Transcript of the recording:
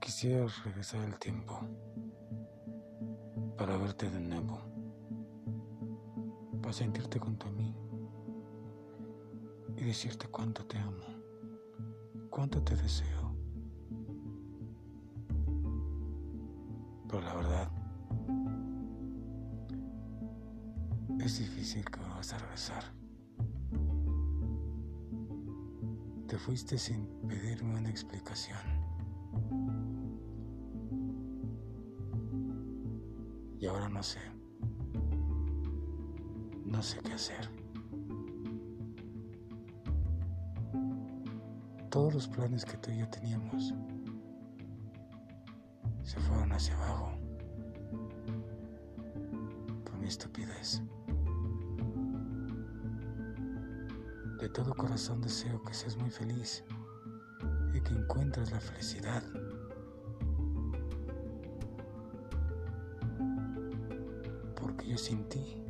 Quisiera regresar el tiempo para verte de nuevo, para sentirte junto a mí y decirte cuánto te amo, cuánto te deseo. Pero la verdad, es difícil que vas a regresar. Te fuiste sin pedirme una explicación. Y ahora no sé. No sé qué hacer. Todos los planes que tú y yo teníamos se fueron hacia abajo por mi estupidez. De todo corazón deseo que seas muy feliz que encuentres la felicidad. Porque yo sin ti